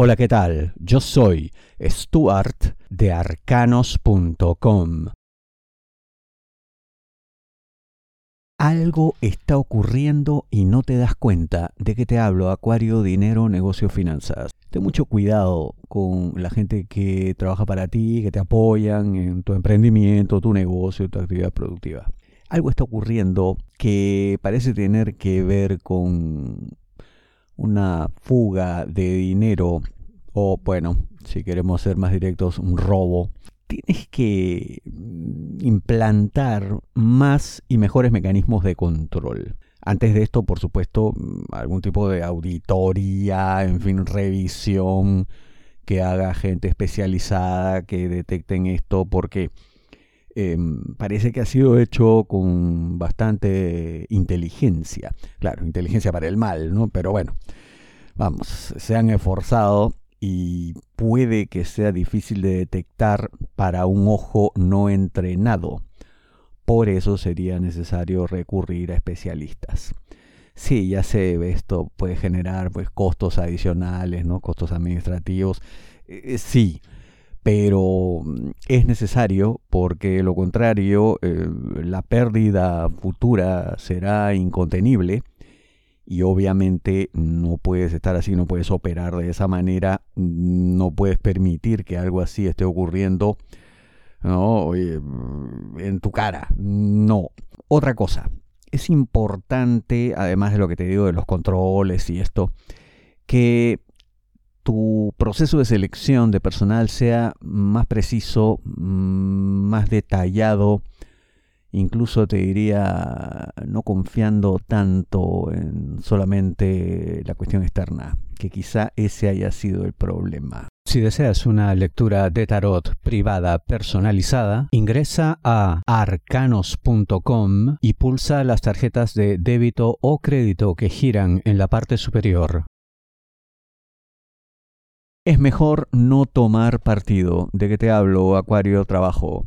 Hola, ¿qué tal? Yo soy Stuart de arcanos.com. Algo está ocurriendo y no te das cuenta de que te hablo, Acuario, dinero, negocio, finanzas. Ten mucho cuidado con la gente que trabaja para ti, que te apoyan en tu emprendimiento, tu negocio, tu actividad productiva. Algo está ocurriendo que parece tener que ver con una fuga de dinero o, bueno, si queremos ser más directos, un robo, tienes que mm, implantar más y mejores mecanismos de control. Antes de esto, por supuesto, mm, algún tipo de auditoría, en fin, revisión que haga gente especializada que detecten esto, porque em, parece que ha sido hecho con bastante inteligencia. Claro, inteligencia para el mal, ¿no? Pero bueno, vamos, se han esforzado y puede que sea difícil de detectar para un ojo no entrenado. Por eso sería necesario recurrir a especialistas. Sí, ya sé, esto puede generar pues costos adicionales, ¿no? Costos administrativos. Eh, sí, pero mm, es necesario porque lo contrario eh, la pérdida futura será incontenible y obviamente no puedes estar así, no puedes operar de esa manera, no puedes permitir que algo así esté ocurriendo ¿no? en tu cara. No. Otra cosa, es importante, además de lo que te digo de los controles y esto, que tu proceso de selección de personal sea más preciso, mm, más detallado, incluso te diría no confiando tanto en solamente la cuestión externa, que quizá ese haya sido el problema. Si deseas una lectura de tarot privada personalizada, ingresa a arcanos.com y pulsa las tarjetas de débito o crédito que giran en la parte superior. Es mejor no tomar partido. ¿De qué te hablo, Acuario Trabajo?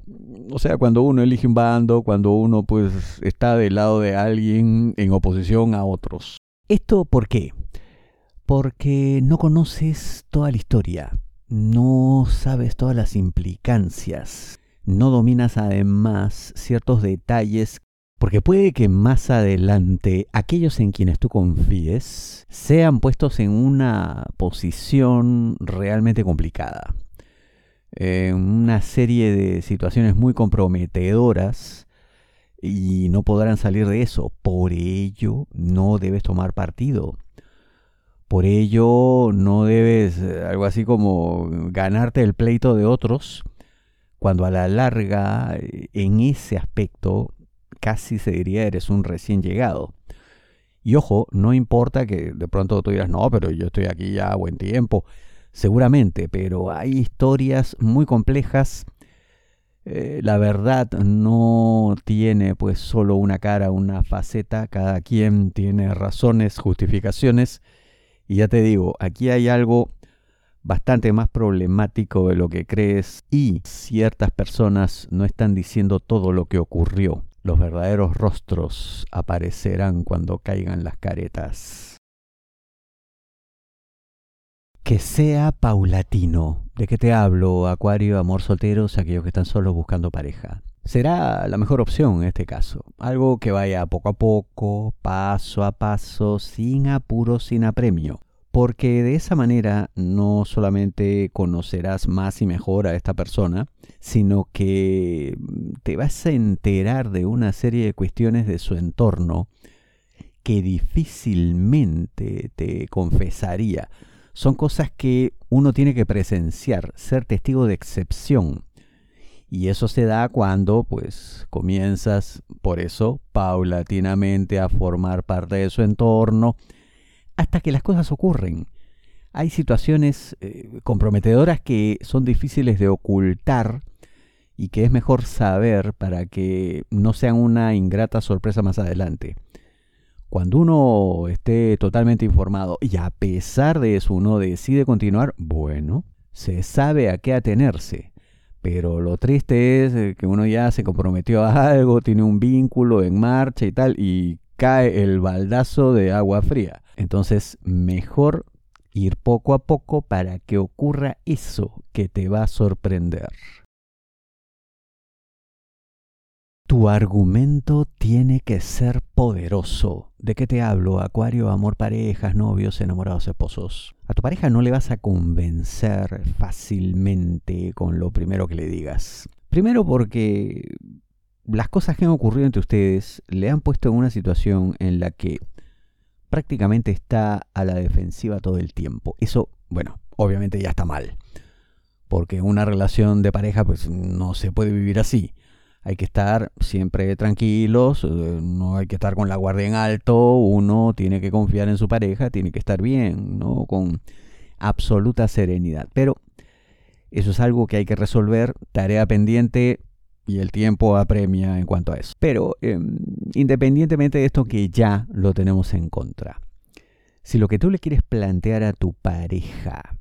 O sea, cuando uno elige un bando, cuando uno pues está del lado de alguien en oposición a otros. ¿Esto por qué? Porque no conoces toda la historia, no sabes todas las implicancias, no dominas además ciertos detalles porque puede que más adelante aquellos en quienes tú confíes sean puestos en una posición realmente complicada. En una serie de situaciones muy comprometedoras y no podrán salir de eso. Por ello no debes tomar partido. Por ello no debes, eh, algo así como ganarte el pleito de otros, cuando a la larga eh, en ese aspecto casi se diría eres un recién llegado. Y ojo, no importa que de pronto tú digas, no, pero yo estoy aquí ya buen tiempo. Seguramente, pero hay historias muy complejas. Eh, la verdad no tiene pues solo una cara, una faceta. Cada quien tiene razones, justificaciones. Y ya te digo, aquí hay algo bastante más problemático de lo que crees y ciertas personas no están diciendo todo lo que ocurrió. Los verdaderos rostros aparecerán cuando caigan las caretas. Que sea paulatino. ¿De qué te hablo, Acuario, amor solteros, aquellos que están solos buscando pareja? Será la mejor opción en este caso. Algo que vaya poco a poco, paso a paso, sin apuro, sin apremio porque de esa manera no solamente conocerás más y mejor a esta persona, sino que te vas a enterar de una serie de cuestiones de su entorno que difícilmente te confesaría. Son cosas que uno tiene que presenciar, ser testigo de excepción. Y eso se da cuando pues comienzas por eso paulatinamente a formar parte de su entorno, hasta que las cosas ocurren. Hay situaciones eh, comprometedoras que son difíciles de ocultar y que es mejor saber para que no sean una ingrata sorpresa más adelante. Cuando uno esté totalmente informado y a pesar de eso uno decide continuar, bueno, se sabe a qué atenerse. Pero lo triste es eh, que uno ya se comprometió a algo, tiene un vínculo en marcha y tal, y cae el baldazo de agua fría. Entonces, mejor ir poco a poco para que ocurra eso que te va a sorprender. Tu argumento tiene que ser poderoso. ¿De qué te hablo? Acuario, amor, parejas, novios, enamorados, esposos. A tu pareja no le vas a convencer fácilmente con lo primero que le digas. Primero porque las cosas que han ocurrido entre ustedes le han puesto en una situación en la que prácticamente está a la defensiva todo el tiempo. Eso, bueno, obviamente ya está mal. Porque una relación de pareja pues no se puede vivir así hay que estar siempre tranquilos, eh, no hay que estar con la guardia en alto, uno tiene que confiar en su pareja, tiene que estar bien, ¿no? Con absoluta serenidad. Pero eso es algo que hay que resolver, tarea pendiente y el tiempo apremia en cuanto a eso. Pero em, independientemente de esto que ya lo tenemos en contra, si lo que tú le quieres plantear a tu pareja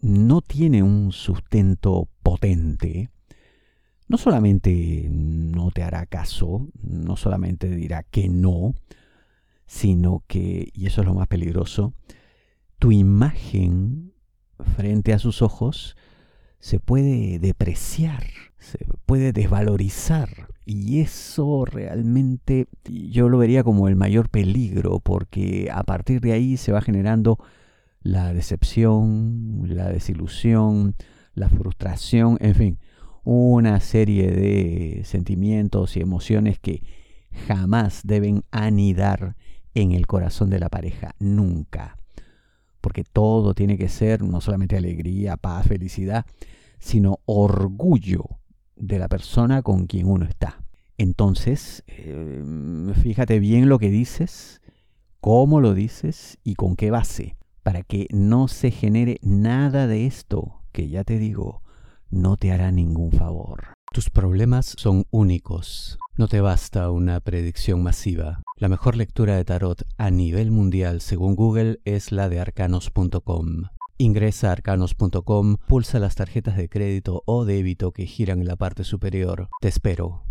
no tiene un sustento potente, no solamente no te hará caso, no solamente dirá que no, sino que, y eso es lo más peligroso, tu imagen frente a sus ojos se puede depreciar, se puede desvalorizar. Y eso realmente yo lo vería como el mayor peligro, porque a partir de ahí se va generando la decepción, la desilusión, la frustración, en fin, una serie de sentimientos y emociones que jamás deben anidar en el corazón de la pareja, nunca. Porque todo tiene que ser no solamente alegría, paz, felicidad, sino orgullo de la persona con quien uno está. Entonces, eh, fíjate bien lo que dices, cómo lo dices y con qué base, para que no se genere nada de esto que ya te digo, no te hará ningún favor. Tus problemas son únicos. No te basta una predicción masiva. La mejor lectura de tarot a nivel mundial, según Google, es la de arcanos.com. Ingresa a arcanos.com, pulsa las tarjetas de crédito o débito que giran en la parte superior. Te espero.